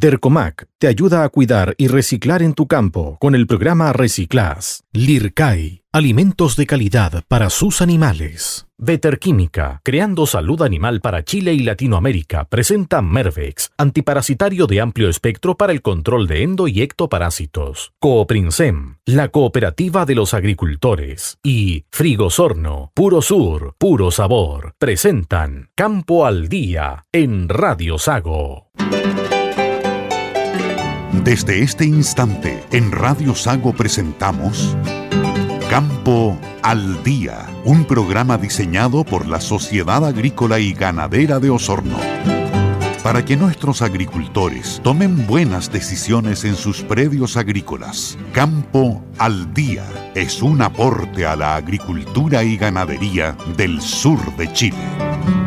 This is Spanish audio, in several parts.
Dercomac te ayuda a cuidar y reciclar en tu campo con el programa Reciclas. Lircai, alimentos de calidad para sus animales. Veterquímica, creando salud animal para Chile y Latinoamérica, presenta Mervex, antiparasitario de amplio espectro para el control de endo y ectoparásitos. Cooprinsem, la cooperativa de los agricultores. Y Frigosorno, puro sur, puro sabor, presentan Campo al Día en Radio Sago. Desde este instante, en Radio Sago presentamos Campo al Día, un programa diseñado por la Sociedad Agrícola y Ganadera de Osorno. Para que nuestros agricultores tomen buenas decisiones en sus predios agrícolas, Campo al Día es un aporte a la agricultura y ganadería del sur de Chile.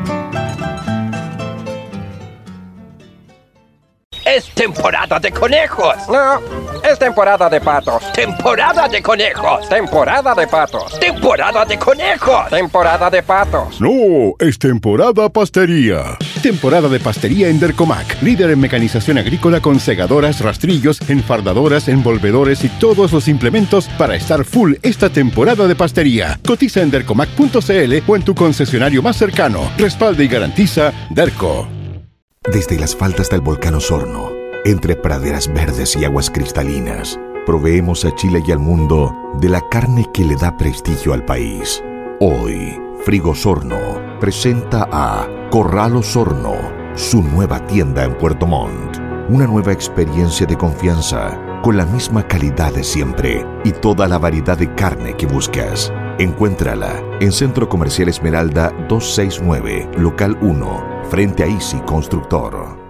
Temporada de conejos. No, es temporada de patos. Temporada de conejos. Temporada de patos. Temporada de conejos. Temporada de patos. No, es temporada pastería. Temporada de pastería en Dercomac, líder en mecanización agrícola con segadoras, rastrillos, enfardadoras, envolvedores y todos los implementos para estar full esta temporada de pastería. Cotiza en dercomac.cl o en tu concesionario más cercano. Respalda y garantiza Derco. Desde las faldas del volcán Osorno, entre praderas verdes y aguas cristalinas, proveemos a Chile y al mundo de la carne que le da prestigio al país. Hoy, Frigosorno presenta a Corral Osorno, su nueva tienda en Puerto Montt. Una nueva experiencia de confianza, con la misma calidad de siempre y toda la variedad de carne que buscas. Encuéntrala en Centro Comercial Esmeralda 269, Local 1, frente a Easy Constructor.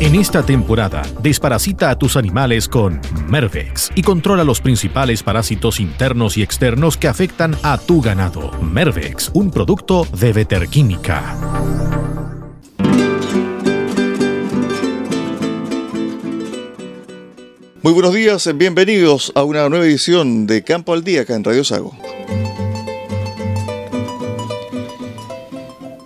En esta temporada, desparasita a tus animales con Mervex y controla los principales parásitos internos y externos que afectan a tu ganado. Mervex, un producto de Veterquímica. Muy buenos días, bienvenidos a una nueva edición de Campo al Día acá en Radio Sago.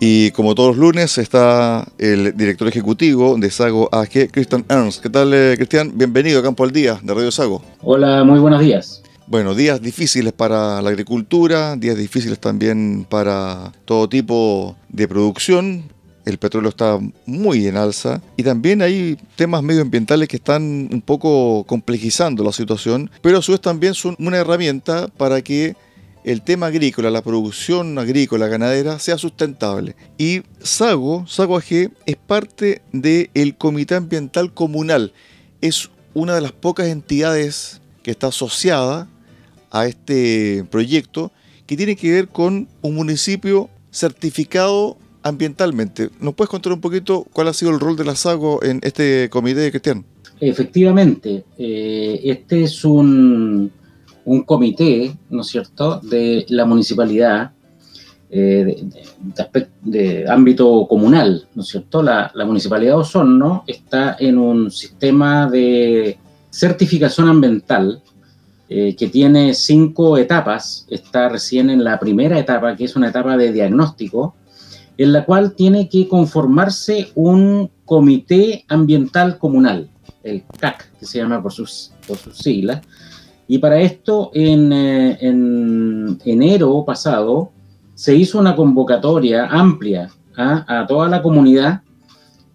Y como todos los lunes está el director ejecutivo de Sago AG, Cristian Ernst. ¿Qué tal, eh, Cristian? Bienvenido a Campo al Día de Radio Sago. Hola, muy buenos días. Bueno, días difíciles para la agricultura, días difíciles también para todo tipo de producción. El petróleo está muy en alza y también hay temas medioambientales que están un poco complejizando la situación, pero a su vez también son una herramienta para que el tema agrícola, la producción agrícola ganadera sea sustentable. Y Sago, Sago AG, es parte del Comité Ambiental Comunal. Es una de las pocas entidades que está asociada a este proyecto que tiene que ver con un municipio certificado ambientalmente. ¿Nos puedes contar un poquito cuál ha sido el rol de la SAGO en este comité, Cristian? Efectivamente, eh, este es un, un comité, ¿no es cierto?, de la municipalidad eh, de, ámbito comunal, ¿no es cierto? La, municipalidad de Osorno está en un sistema de certificación ambiental eh, que tiene cinco etapas. Está recién en la primera etapa, que es una etapa de diagnóstico, en la cual tiene que conformarse un comité ambiental comunal, el CAC, que se llama por sus, por sus siglas, y para esto, eh, en, enero pasado, se hizo una convocatoria amplia ¿ah? a toda la comunidad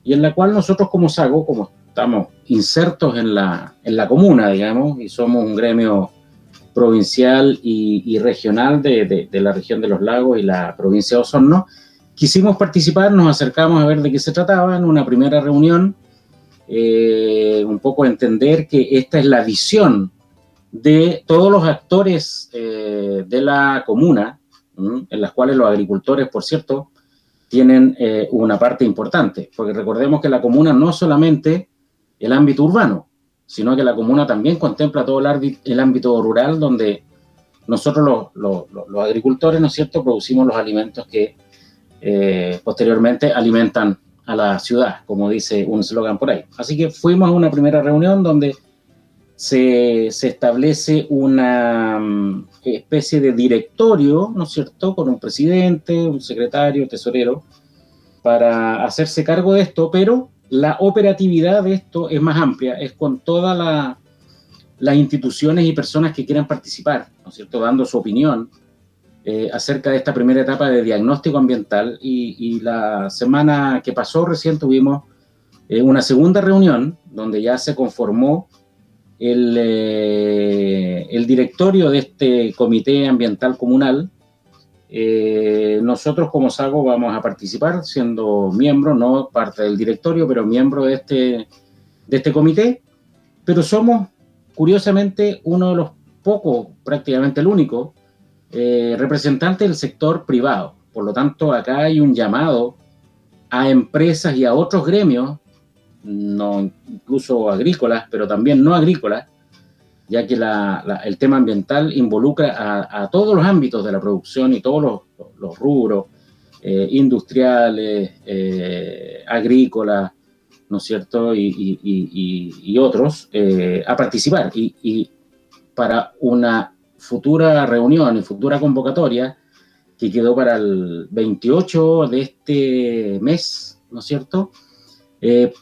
y en la cual nosotros como SAGO, como estamos insertos en la, en la comuna, digamos, y somos un gremio provincial y, regional de, de, la región de los lagos y la provincia de Osorno, quisimos participar, nos acercamos a ver de qué se trataba en una primera reunión, eh, un poco entender que esta es la visión de todos los actores eh, de la comuna, en las cuales los agricultores, por cierto, tienen eh, una parte importante, porque recordemos que la comuna no solamente el ámbito urbano, sino que la comuna también contempla todo el, ámbito rural donde nosotros los, agricultores, ¿no es cierto?, producimos los alimentos que eh, posteriormente alimentan a la ciudad, como dice un eslogan por ahí. Así que fuimos a una primera reunión donde se, establece una mm, especie de directorio, ¿no es cierto?, con un presidente, un secretario, tesorero, para hacerse cargo de esto, pero la operatividad de esto es más amplia, es con todas las instituciones y personas que quieran participar, ¿no es cierto?, dando su opinión eh, acerca de esta primera etapa de diagnóstico ambiental. Y, la semana que pasó recién tuvimos eh, una segunda reunión donde ya se conformó el, eh, el directorio de este comité ambiental comunal eh, nosotros como SAGO vamos a participar siendo miembro, no parte del directorio, pero miembro de este, de este comité, pero somos curiosamente uno de los pocos, prácticamente el único, eh, representante del sector privado. Por lo tanto, acá hay un llamado a empresas y a otros gremios, no incluso agrícolas, pero también no agrícolas, ya que el tema ambiental involucra a, todos los ámbitos de la producción y todos los, rubros eh, industriales, eh, agrícolas, ¿no es cierto?, y, otros, eh, a participar. Y, para una futura reunión y futura convocatoria que quedó para el 28 de este mes, ¿no es cierto?,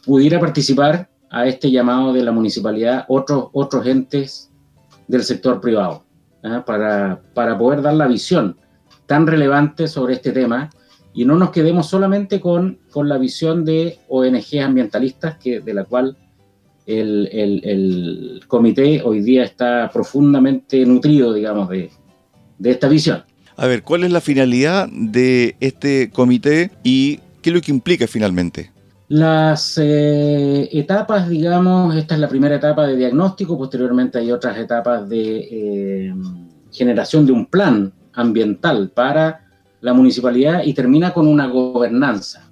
pudiera participar a este llamado de la municipalidad otros, otros entes del sector privado, ¿ah? para, para poder dar la visión tan relevante sobre este tema y no nos quedemos solamente con, con la visión de ONG ambientalistas, que, de la cual el, el, el, comité hoy día está profundamente nutrido, digamos, de, de esta visión. A ver, ¿cuál es la finalidad de este comité y qué es lo que implica finalmente? Las eh, etapas, digamos, esta es la primera etapa de diagnóstico, posteriormente hay otras etapas de eh, generación de un plan ambiental para la municipalidad y termina con una gobernanza,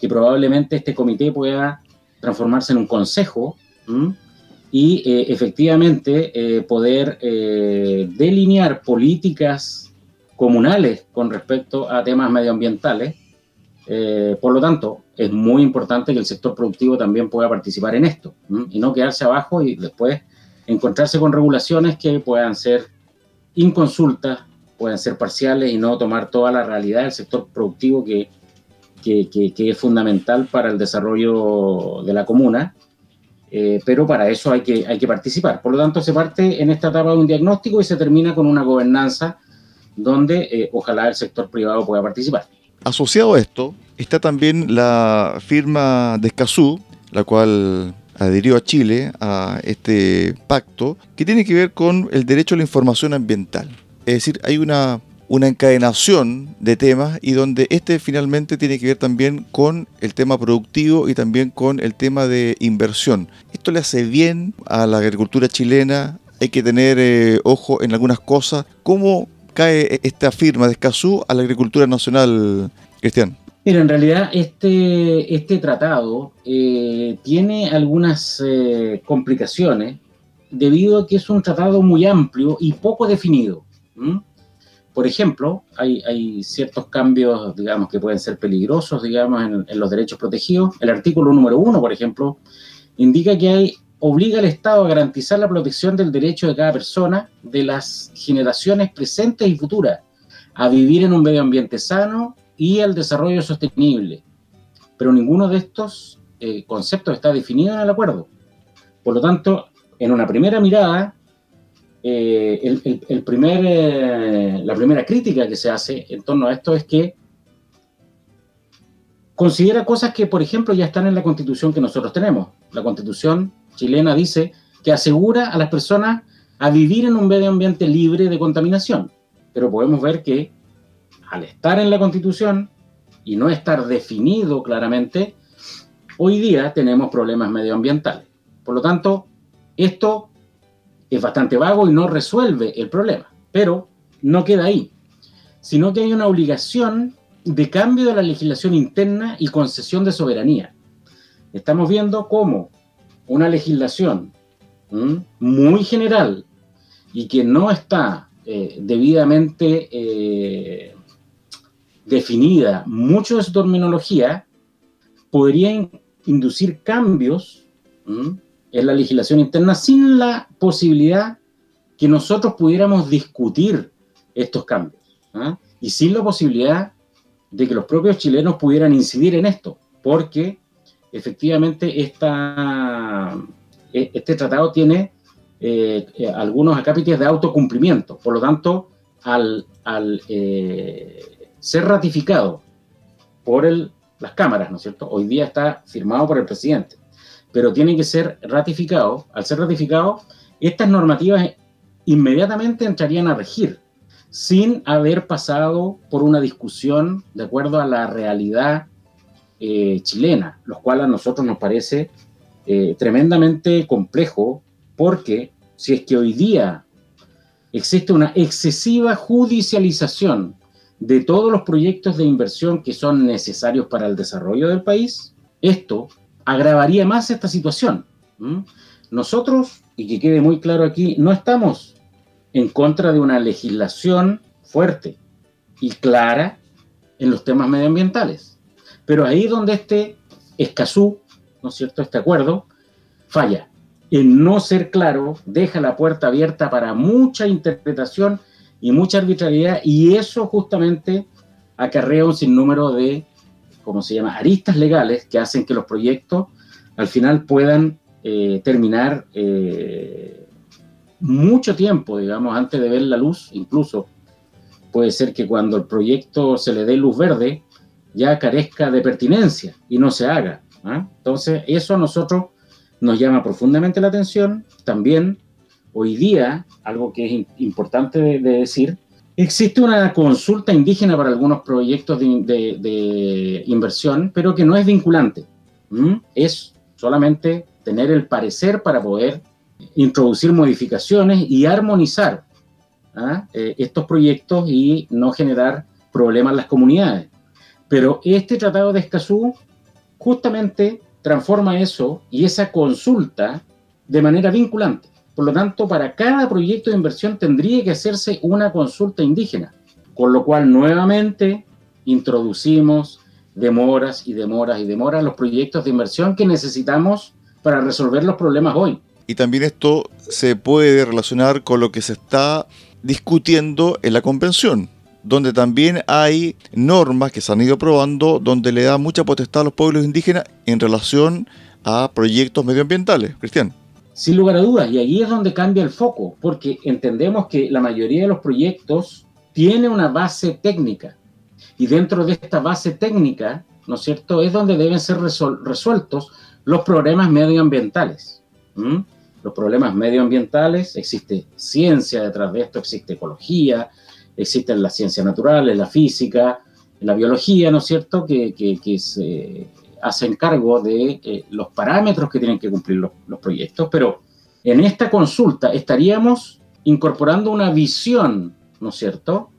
que probablemente este comité pueda transformarse en un consejo y eh, efectivamente poder delinear políticas comunales con respecto a temas medioambientales eh, por lo tanto, es muy importante que el sector productivo también pueda participar en esto y no quedarse abajo y después encontrarse con regulaciones que puedan ser inconsultas, puedan ser parciales y no tomar toda la realidad del sector productivo que, es fundamental para el desarrollo de la comuna. Eh, pero para eso hay que, hay que participar. Por lo tanto, se parte en esta etapa de un diagnóstico y se termina con una gobernanza donde eh, ojalá el sector privado pueda participar. Asociado a esto está también la firma de Escazú, la cual adhirió a Chile a este pacto, que tiene que ver con el derecho a la información ambiental. Es decir, hay una, una encadenación de temas y donde este finalmente tiene que ver también con el tema productivo y también con el tema de inversión. Esto le hace bien a la agricultura chilena, hay que tener eh, ojo en algunas cosas. ¿Cómo cae esta firma de Escazú a la agricultura nacional, Cristian? Mira, en realidad este, este tratado eh, tiene algunas eh, complicaciones debido a que es un tratado muy amplio y poco definido. Por ejemplo, hay, ciertos cambios, digamos, que pueden ser peligrosos, digamos, en, los derechos protegidos. El artículo número uno, por ejemplo, indica que hay obliga al Estado a garantizar la protección del derecho de cada persona, de las generaciones presentes y futuras, a vivir en un medio ambiente sano y al desarrollo sostenible. Pero ninguno de estos eh, conceptos está definido en el acuerdo. Por lo tanto, en una primera mirada, eh, el, primer, eh, la primera crítica que se hace en torno a esto es que considera cosas que, por ejemplo, ya están en la constitución que nosotros tenemos. La constitución chilena dice que asegura a las personas a vivir en un medio ambiente libre de contaminación. Pero podemos ver que al estar en la Constitución y no estar definido claramente, hoy día tenemos problemas medioambientales. Por lo tanto, esto es bastante vago y no resuelve el problema. Pero no queda ahí, sino que hay una obligación de cambio de la legislación interna y concesión de soberanía. Estamos viendo cómo una legislación muy general y que no está eh, debidamente eh, definida, mucho de su terminología, podría inducir cambios en la legislación interna sin la posibilidad que nosotros pudiéramos discutir estos cambios ¿ah? y sin la posibilidad de que los propios chilenos pudieran incidir en esto, porque efectivamente e, este tratado tiene eh, eh, algunos acápites de autocumplimiento. Por lo tanto, al, eh, ser ratificado por el, las cámaras, ¿no es cierto? Hoy día está firmado por el presidente, pero tiene que ser ratificado. Al ser ratificado, estas normativas inmediatamente entrarían a regir sin haber pasado por una discusión de acuerdo a la realidad chilena, lo cual a nosotros nos parece tremendamente complejo porque si es que hoy día existe una excesiva judicialización de todos los proyectos de inversión que son necesarios para el desarrollo del país, esto agravaría más esta situación. Nosotros, y que quede muy claro aquí, no estamos en contra de una legislación fuerte y clara en los temas medioambientales. Pero ahí donde este Escazú, ¿no es cierto?, este acuerdo, falla en no ser claro, deja la puerta abierta para mucha interpretación y mucha arbitrariedad, y eso justamente acarrea un sinnúmero de, ¿cómo se llama?, aristas legales que hacen que los proyectos al final puedan eh, terminar eh, mucho tiempo, digamos, antes de ver la luz, incluso puede ser que cuando el proyecto se le dé luz verde, ya carezca de pertinencia y no se haga. ¿ah? Entonces, eso a nosotros nos llama profundamente la atención. También, hoy día, algo que es importante de, decir, existe una consulta indígena para algunos proyectos de, inversión, pero que no es vinculante. Es solamente tener el parecer para poder introducir modificaciones y armonizar ¿ah? eh, estos proyectos y no generar problemas en las comunidades. Pero este tratado de Escazú justamente transforma eso y esa consulta de manera vinculante. Por lo tanto, para cada proyecto de inversión tendría que hacerse una consulta indígena, con lo cual nuevamente introducimos demoras y demoras y demoras los proyectos de inversión que necesitamos para resolver los problemas hoy. Y también esto se puede relacionar con lo que se está discutiendo en la convención, donde también hay normas que se han ido probando donde le da mucha potestad a los pueblos indígenas en relación a proyectos medioambientales. Cristian. Sin lugar a dudas, y ahí es donde cambia el foco, porque entendemos que la mayoría de los proyectos tiene una base técnica, y dentro de esta base técnica, ¿no es cierto?, es donde deben ser resueltos los problemas medioambientales. Los problemas medioambientales, existe ciencia detrás de esto, existe ecología, existen las ciencias naturales, la física, la biología, ¿no es cierto?, que, se hacen cargo de eh, los parámetros que tienen que cumplir los, proyectos, pero en esta consulta estaríamos incorporando una visión, ¿no es cierto?,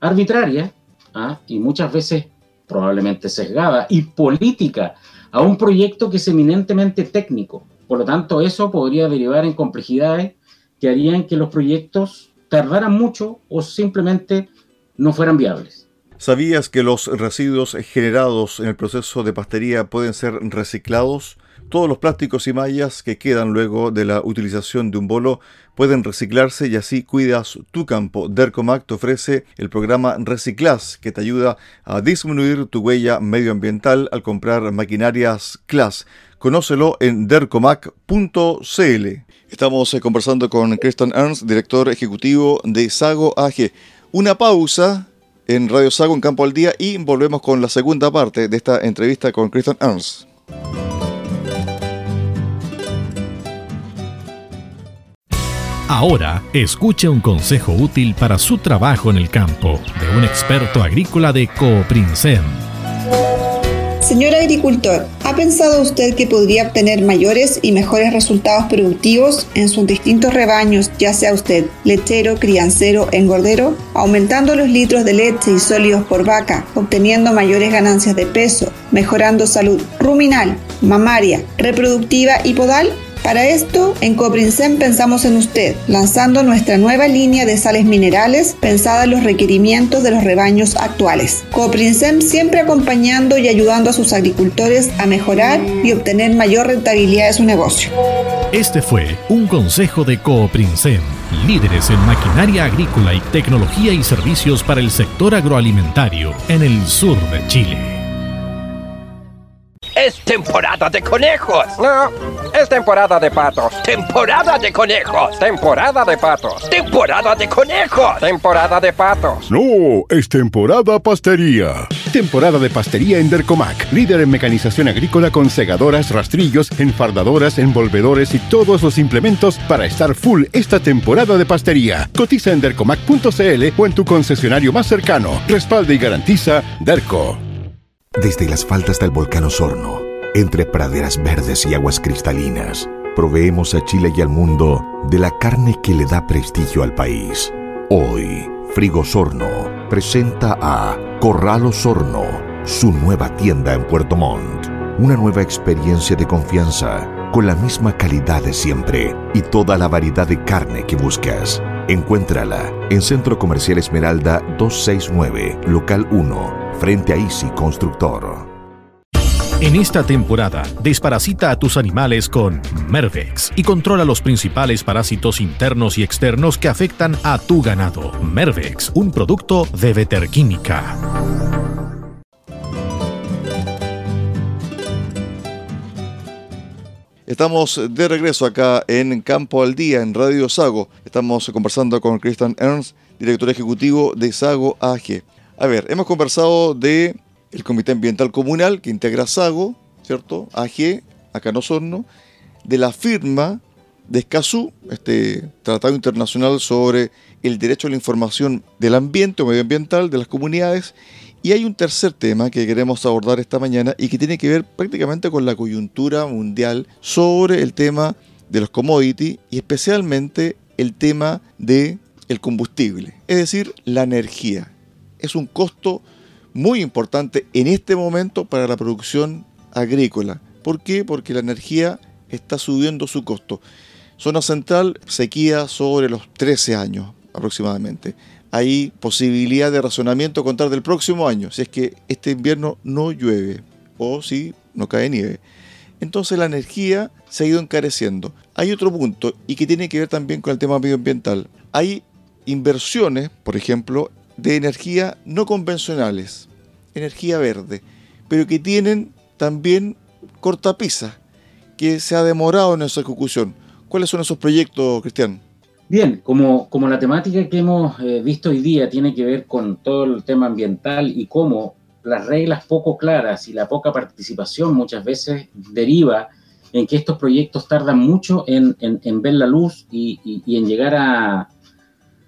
arbitraria ¿ah? y muchas veces probablemente sesgada y política a un proyecto que es eminentemente técnico. Por lo tanto, eso podría derivar en complejidades que harían que los proyectos tardaran mucho o simplemente no fueran viables. ¿Sabías que los residuos generados en el proceso de pastería pueden ser reciclados? Todos los plásticos y mallas que quedan luego de la utilización de un bolo pueden reciclarse y así cuidas tu campo. Dercomac te ofrece el programa Reciclas que te ayuda a disminuir tu huella medioambiental al comprar maquinarias CLAS. Conócelo en dercomac.cl. Estamos eh, conversando con Christian Ernst, director ejecutivo de Sago AG. Una pausa en Radio Sago en Campo al Día y volvemos con la segunda parte de esta entrevista con Christian Ernst. Ahora, escuche un consejo útil para su trabajo en el campo de un experto agrícola de Cooprinsem. Señor agricultor, ¿ha pensado usted que podría obtener mayores y mejores resultados productivos en sus distintos rebaños, ya sea usted lechero, criancero, engordero, aumentando los litros de leche y sólidos por vaca, obteniendo mayores ganancias de peso, mejorando salud ruminal, mamaria, reproductiva y podal? Para esto, en Coprinsem pensamos en usted, lanzando nuestra nueva línea de sales minerales pensada en los requerimientos de los rebaños actuales. Coprinsem siempre acompañando y ayudando a sus agricultores a mejorar y obtener mayor rentabilidad de su negocio. Este fue un consejo de Cooprinsem, líderes en maquinaria agrícola y tecnología y servicios para el sector agroalimentario en el sur de Chile. Es temporada de conejos. No, es temporada de patos. Temporada de conejos. Temporada de patos. Temporada de conejos. Temporada de patos. No, es temporada pastería. Temporada de pastería en Dercomac, líder en mecanización agrícola con segadoras, rastrillos, enfardadoras, envolvedores y todos los implementos para estar full esta temporada de pastería. Cotiza en dercomac.cl o en tu concesionario más cercano. Respalda y garantiza Derco. Desde las faldas del volcán Osorno, entre praderas verdes y aguas cristalinas, proveemos a Chile y al mundo de la carne que le da prestigio al país. Hoy, Frigo Osorno presenta a Corral Osorno, su nueva tienda en Puerto Montt. Una nueva experiencia de confianza, con la misma calidad de siempre y toda la variedad de carne que buscas. Encuéntrala en Centro Comercial Esmeralda 269, Local 1, frente a Easy Constructor. En esta temporada, desparasita a tus animales con Mervex y controla los principales parásitos internos y externos que afectan a tu ganado. Mervex, un producto de Veterquímica. Estamos de regreso acá en Campo al Día, en Radio Sago. Estamos conversando con Christian Ernst, director ejecutivo de Sago AG. A ver, hemos conversado de el Comité Ambiental Comunal que integra Sago, ¿cierto? AG, acá en Osorno, de la firma de Escazú, este tratado internacional sobre el derecho a la información del ambiente o medioambiental de las comunidades, y hay un tercer tema que queremos abordar esta mañana y que tiene que ver prácticamente con la coyuntura mundial sobre el tema de los commodities y especialmente el tema de combustible, es decir, la energía. Es un costo muy importante en este momento para la producción agrícola. ¿Por qué? Porque la energía está subiendo su costo. Zona central, sequía sobre los 13 años aproximadamente hay posibilidad de razonamiento contar del próximo año, si es que este invierno no llueve o si no cae nieve. Entonces la energía se ha ido encareciendo. Hay otro punto y que tiene que ver también con el tema medioambiental. Hay inversiones, por ejemplo, de energía no convencionales, energía verde, pero que tienen también cortapisa, que se ha demorado en su ejecución. ¿Cuáles son esos proyectos, Cristian? Bien, como, como la temática que hemos eh, visto hoy día tiene que ver con todo el tema ambiental y cómo las reglas poco claras y la poca participación muchas veces deriva en que estos proyectos tardan mucho en, ver la luz y, en llegar a,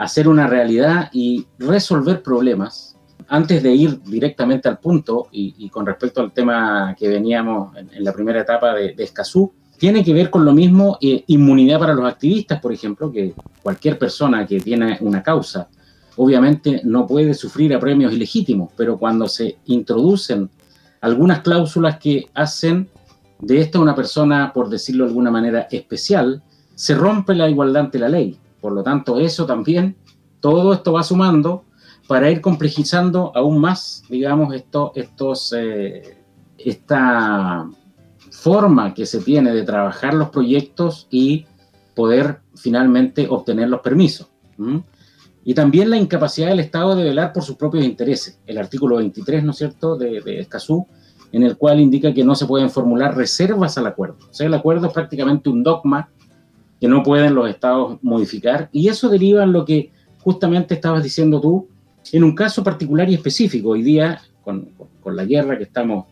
a, ser una realidad y resolver problemas. Antes de ir directamente al punto y, con respecto al tema que veníamos en, la primera etapa de, de Escazú, tiene que ver con lo mismo eh, inmunidad para los activistas, por ejemplo, que cualquier persona que tiene una causa, obviamente no puede sufrir premios ilegítimos, pero cuando se introducen algunas cláusulas que hacen de esta una persona, por decirlo de alguna manera, especial, se rompe la igualdad ante la ley. Por lo tanto, eso también, todo esto va sumando para ir complejizando aún más, digamos, esto, estos, eh, esta forma que se tiene de trabajar los proyectos y poder finalmente obtener los permisos. Y también la incapacidad del Estado de velar por sus propios intereses. El artículo 23, ¿no es cierto?, de, de Escazú, en el cual indica que no se pueden formular reservas al acuerdo. O sea, el acuerdo es prácticamente un dogma que no pueden los estados modificar. Y eso deriva en lo que justamente estabas diciendo tú, en un caso particular y específico. Hoy día, con, con la guerra que estamos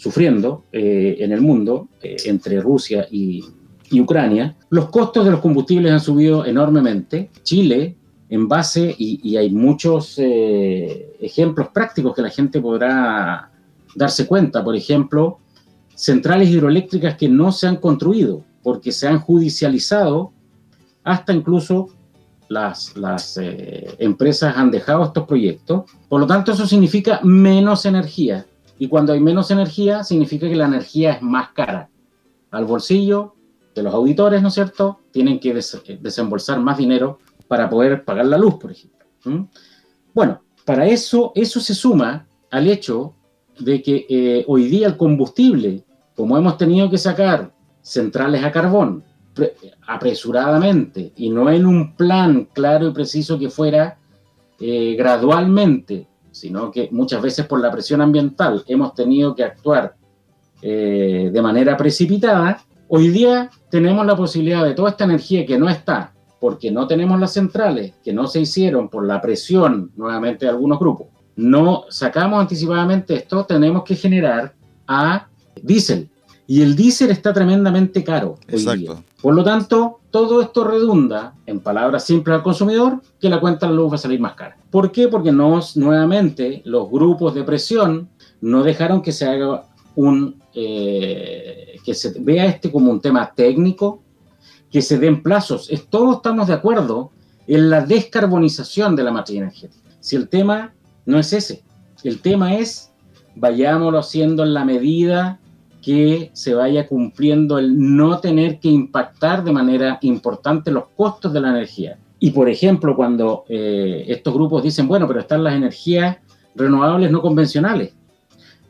sufriendo eh, en el mundo eh, entre Rusia y, Ucrania, los costos de los combustibles han subido enormemente. Chile, en base, y, hay muchos eh, ejemplos prácticos que la gente podrá darse cuenta, por ejemplo, centrales hidroeléctricas que no se han construido porque se han judicializado, hasta incluso las, las empresas han dejado estos proyectos. Por lo tanto, eso significa menos energía y cuando hay menos energía, significa que la energía es más cara al bolsillo de los auditores, ¿no es cierto? Tienen que desembolsar más dinero para poder pagar la luz, por ejemplo. Bueno, para eso, eso se suma al hecho de que eh, hoy día el combustible, como hemos tenido que sacar centrales a carbón apresuradamente y no en un plan claro y preciso que fuera eh, gradualmente sino que muchas veces por la presión ambiental hemos tenido que actuar eh, de manera precipitada, hoy día tenemos la posibilidad de toda esta energía que no está, porque no tenemos las centrales, que no se hicieron por la presión nuevamente de algunos grupos, no sacamos anticipadamente esto, tenemos que generar a diésel. Y el diésel está tremendamente caro. Exacto. Por lo tanto, todo esto redunda, en palabras simples al consumidor, que la cuenta de la luz va a salir más cara. ¿Por qué? Porque nos, nuevamente los grupos de presión no dejaron que se haga un, eh, que se vea este como un tema técnico, que se den plazos. Es, todos estamos de acuerdo en la descarbonización de la materia energética. Si el tema no es ese, el tema es vayámoslo haciendo en la medida que se vaya cumpliendo el no tener que impactar de manera importante los costos de la energía. Y por ejemplo, cuando eh, estos grupos dicen, bueno, pero están las energías renovables no convencionales,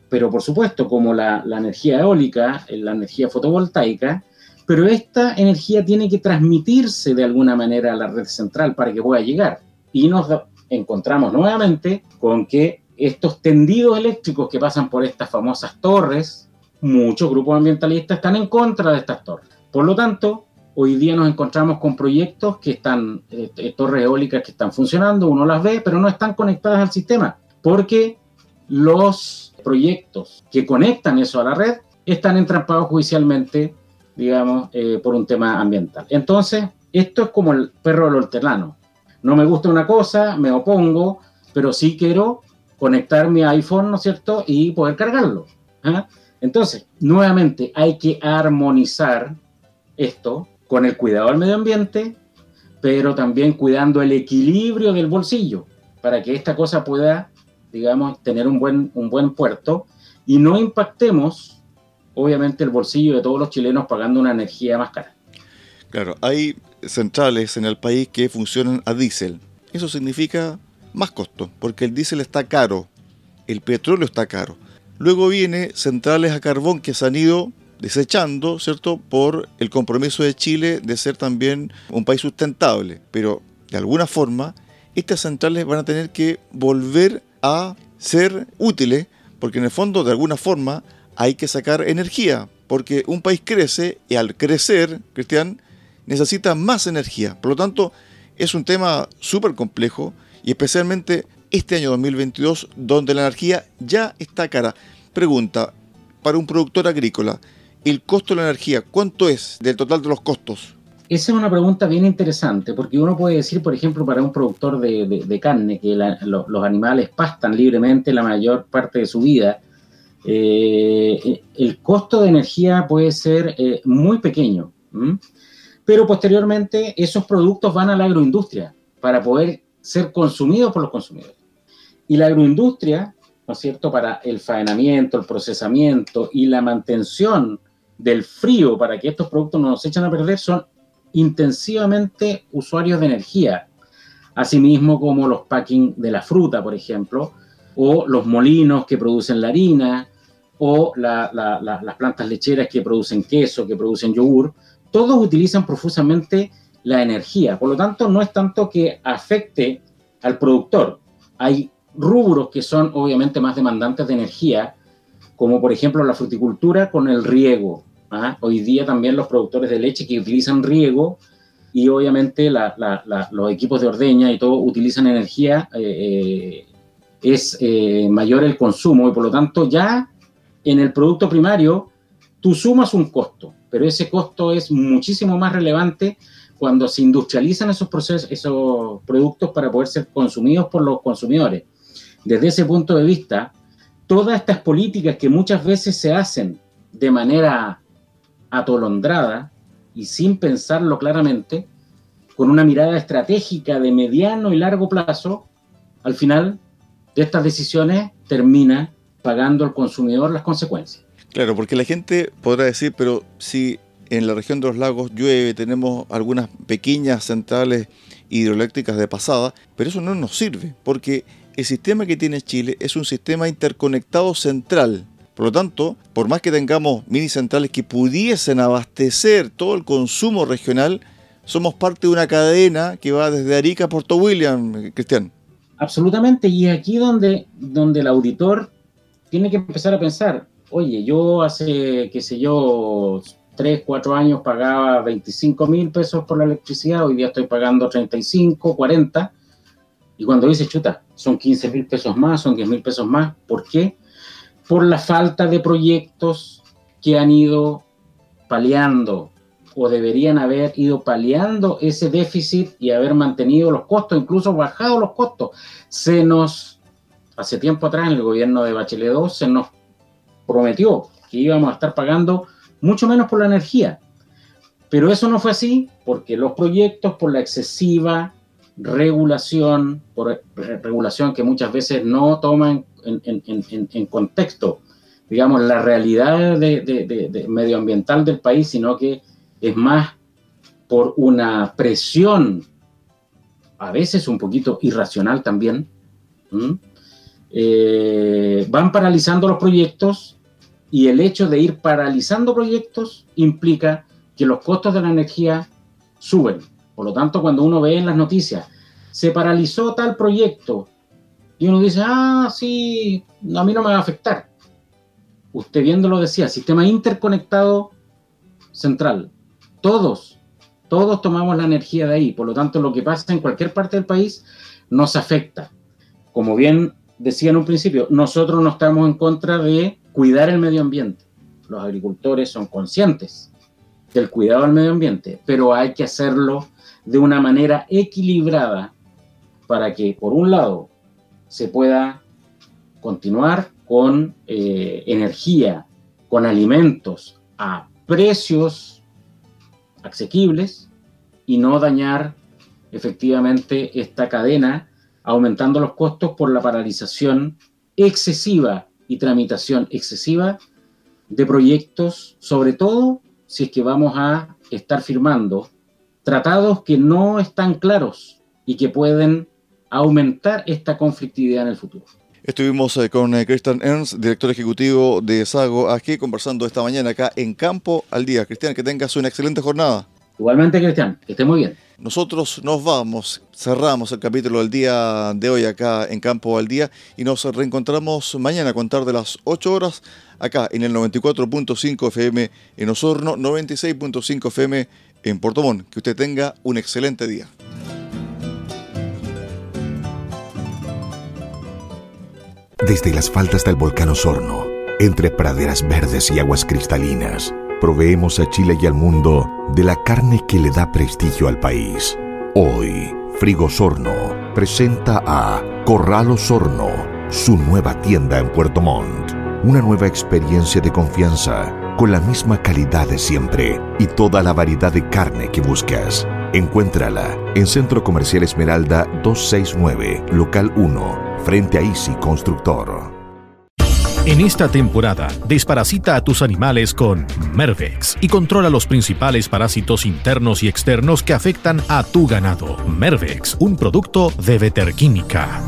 pero por supuesto, como la, la energía eólica, la energía fotovoltaica, pero esta energía tiene que transmitirse de alguna manera a la red central para que pueda llegar. Y nos encontramos nuevamente con que estos tendidos eléctricos que pasan por estas famosas torres, muchos grupos ambientalistas están en contra de estas torres. Por lo tanto, hoy día nos encontramos con proyectos que están, eh, torres eólicas que están funcionando, uno las ve, pero no están conectadas al sistema, porque los proyectos que conectan eso a la red están entrampados judicialmente, digamos, eh, por un tema ambiental. Entonces, esto es como el perro del hortelano. No me gusta una cosa, me opongo, pero sí quiero conectar mi iPhone, ¿no es cierto? Y poder cargarlo. ¿ah? Entonces, nuevamente, hay que armonizar esto con el cuidado del medio ambiente, pero también cuidando el equilibrio del bolsillo, para que esta cosa pueda, digamos, tener un buen, un buen puerto y no impactemos, obviamente, el bolsillo de todos los chilenos pagando una energía más cara. Claro, hay centrales en el país que funcionan a diésel. Eso significa más costo, porque el diésel está caro, el petróleo está caro. Luego viene centrales a carbón que se han ido desechando, ¿cierto? Por el compromiso de Chile de ser también un país sustentable. Pero de alguna forma, estas centrales van a tener que volver a ser útiles, porque en el fondo, de alguna forma, hay que sacar energía, porque un país crece y al crecer, Cristian, necesita más energía. Por lo tanto, es un tema súper complejo y especialmente este año 2022, donde la energía ya está cara. Pregunta, para un productor agrícola, ¿el costo de la energía cuánto es del total de los costos? Esa es una pregunta bien interesante, porque uno puede decir, por ejemplo, para un productor de, carne, que los animales pastan libremente la mayor parte de su vida, eh, el costo de energía puede ser eh, muy pequeño, pero posteriormente esos productos van a la agroindustria para poder ser consumidos por los consumidores. Y la agroindustria, ¿no es cierto?, para el faenamiento, el procesamiento y la mantención del frío para que estos productos no se echen a perder son intensivamente usuarios de energía, asimismo como los packing de la fruta, por ejemplo, o los molinos que producen la harina, o las plantas lecheras que producen queso, que producen yogur, todos utilizan profusamente la energía. Por lo tanto, no es tanto que afecte al productor. Hay rubros que son obviamente más demandantes de energía, como por ejemplo la fruticultura con el riego. ¿ah? Hoy día también los productores de leche que utilizan riego y obviamente los equipos de ordeña y todo utilizan energía, eh, eh, es eh, mayor el consumo y por lo tanto ya en el producto primario tú sumas un costo, pero ese costo es muchísimo más relevante cuando se industrializan esos procesos, esos productos para poder ser consumidos por los consumidores desde ese punto de vista, todas estas políticas que muchas veces se hacen de manera atolondrada y sin pensarlo claramente, con una mirada estratégica de mediano y largo plazo, al final de estas decisiones termina pagando al consumidor las consecuencias. Claro, porque la gente podrá decir, pero si en la región de los lagos llueve, tenemos algunas pequeñas centrales hidroeléctricas de pasada, pero eso no nos sirve, porque el sistema que tiene Chile es un sistema interconectado central. Por lo tanto, por más que tengamos mini centrales que pudiesen abastecer todo el consumo regional, somos parte de una cadena que va desde Arica a Puerto William, Cristian. Absolutamente, y aquí donde, donde el auditor tiene que empezar a pensar, oye, yo hace, qué sé yo, 3, 4 años pagaba 25 mil pesos por la electricidad, hoy día estoy pagando 35, 40. Y cuando dice, chuta, son 15 mil pesos más, son 10 mil pesos más, ¿por qué? Por la falta de proyectos que han ido paliando o deberían haber ido paliando ese déficit y haber mantenido los costos, incluso bajado los costos. Se nos, hace tiempo atrás, en el gobierno de Bachelet 2, se nos prometió que íbamos a estar pagando mucho menos por la energía. Pero eso no fue así porque los proyectos, por la excesiva regulación, por regulación que muchas veces no toman en, contexto, digamos, la realidad de, medioambiental del país, sino que es más por una presión, a veces un poquito irracional también, eh, van paralizando los proyectos y el hecho de ir paralizando proyectos implica que los costos de la energía suben. Por lo tanto, cuando uno ve en las noticias, se paralizó tal proyecto y uno dice, ah, sí, a mí no me va a afectar. Usted viéndolo decía, sistema interconectado central. Todos, todos tomamos la energía de ahí. Por lo tanto, lo que pasa en cualquier parte del país nos afecta. Como bien decía en un principio, nosotros no estamos en contra de cuidar el medio ambiente. Los agricultores son conscientes del cuidado del medio ambiente, pero hay que hacerlo de una manera equilibrada para que, por un lado, se pueda continuar con eh, energía, con alimentos a precios asequibles y no dañar efectivamente esta cadena aumentando los costos por la paralización excesiva y tramitación excesiva de proyectos, sobre todo si es que vamos a estar firmando tratados que no están claros y que pueden aumentar esta conflictividad en el futuro. Estuvimos eh, con eh, Cristian Ernst, director ejecutivo de Sago, aquí conversando esta mañana acá en Campo al Día. Cristian, que tengas una excelente jornada. Igualmente, Cristian, que esté muy bien. Nosotros nos vamos, cerramos el capítulo del día de hoy acá en Campo al Día y nos reencontramos mañana a contar de las 8 horas acá en el 94.5 FM en Osorno, 96.5 FM en Puerto Montt. Que usted tenga un excelente día. Desde las faldas del volcán Osorno, entre praderas verdes y aguas cristalinas, proveemos a Chile y al mundo de la carne que le da prestigio al país. Hoy, Frigosorno presenta a Corral Osorno, su nueva tienda en Puerto Montt. Una nueva experiencia de confianza con la misma calidad de siempre y toda la variedad de carne que buscas. Encuéntrala en Centro Comercial Esmeralda 269, Local 1, frente a Easy Constructor. En esta temporada, desparasita a tus animales con Mervex y controla los principales parásitos internos y externos que afectan a tu ganado. Mervex, un producto de Veterquímica.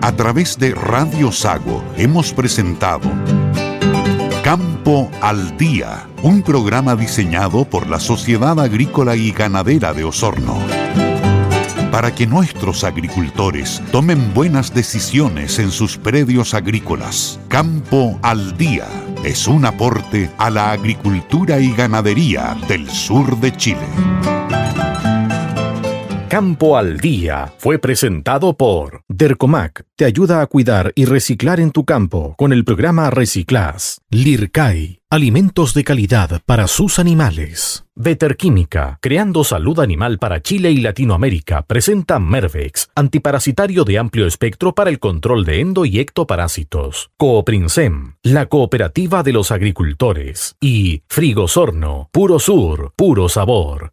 A través de Radio Sago hemos presentado Campo al Día, un programa diseñado por la Sociedad Agrícola y Ganadera de Osorno para que nuestros agricultores tomen buenas decisiones en sus predios agrícolas. Campo al Día es un aporte a la agricultura y ganadería del sur de Chile. Campo al Día fue presentado por Dercomac. Te ayuda a cuidar y reciclar en tu campo con el programa Reciclas. Lircai. Alimentos de calidad para sus animales. Veterquímica, creando salud animal para Chile y Latinoamérica, presenta Mervex, antiparasitario de amplio espectro para el control de endo y ectoparásitos. Cooprinsem, la cooperativa de los agricultores. Y Frigosorno, puro sur, puro sabor.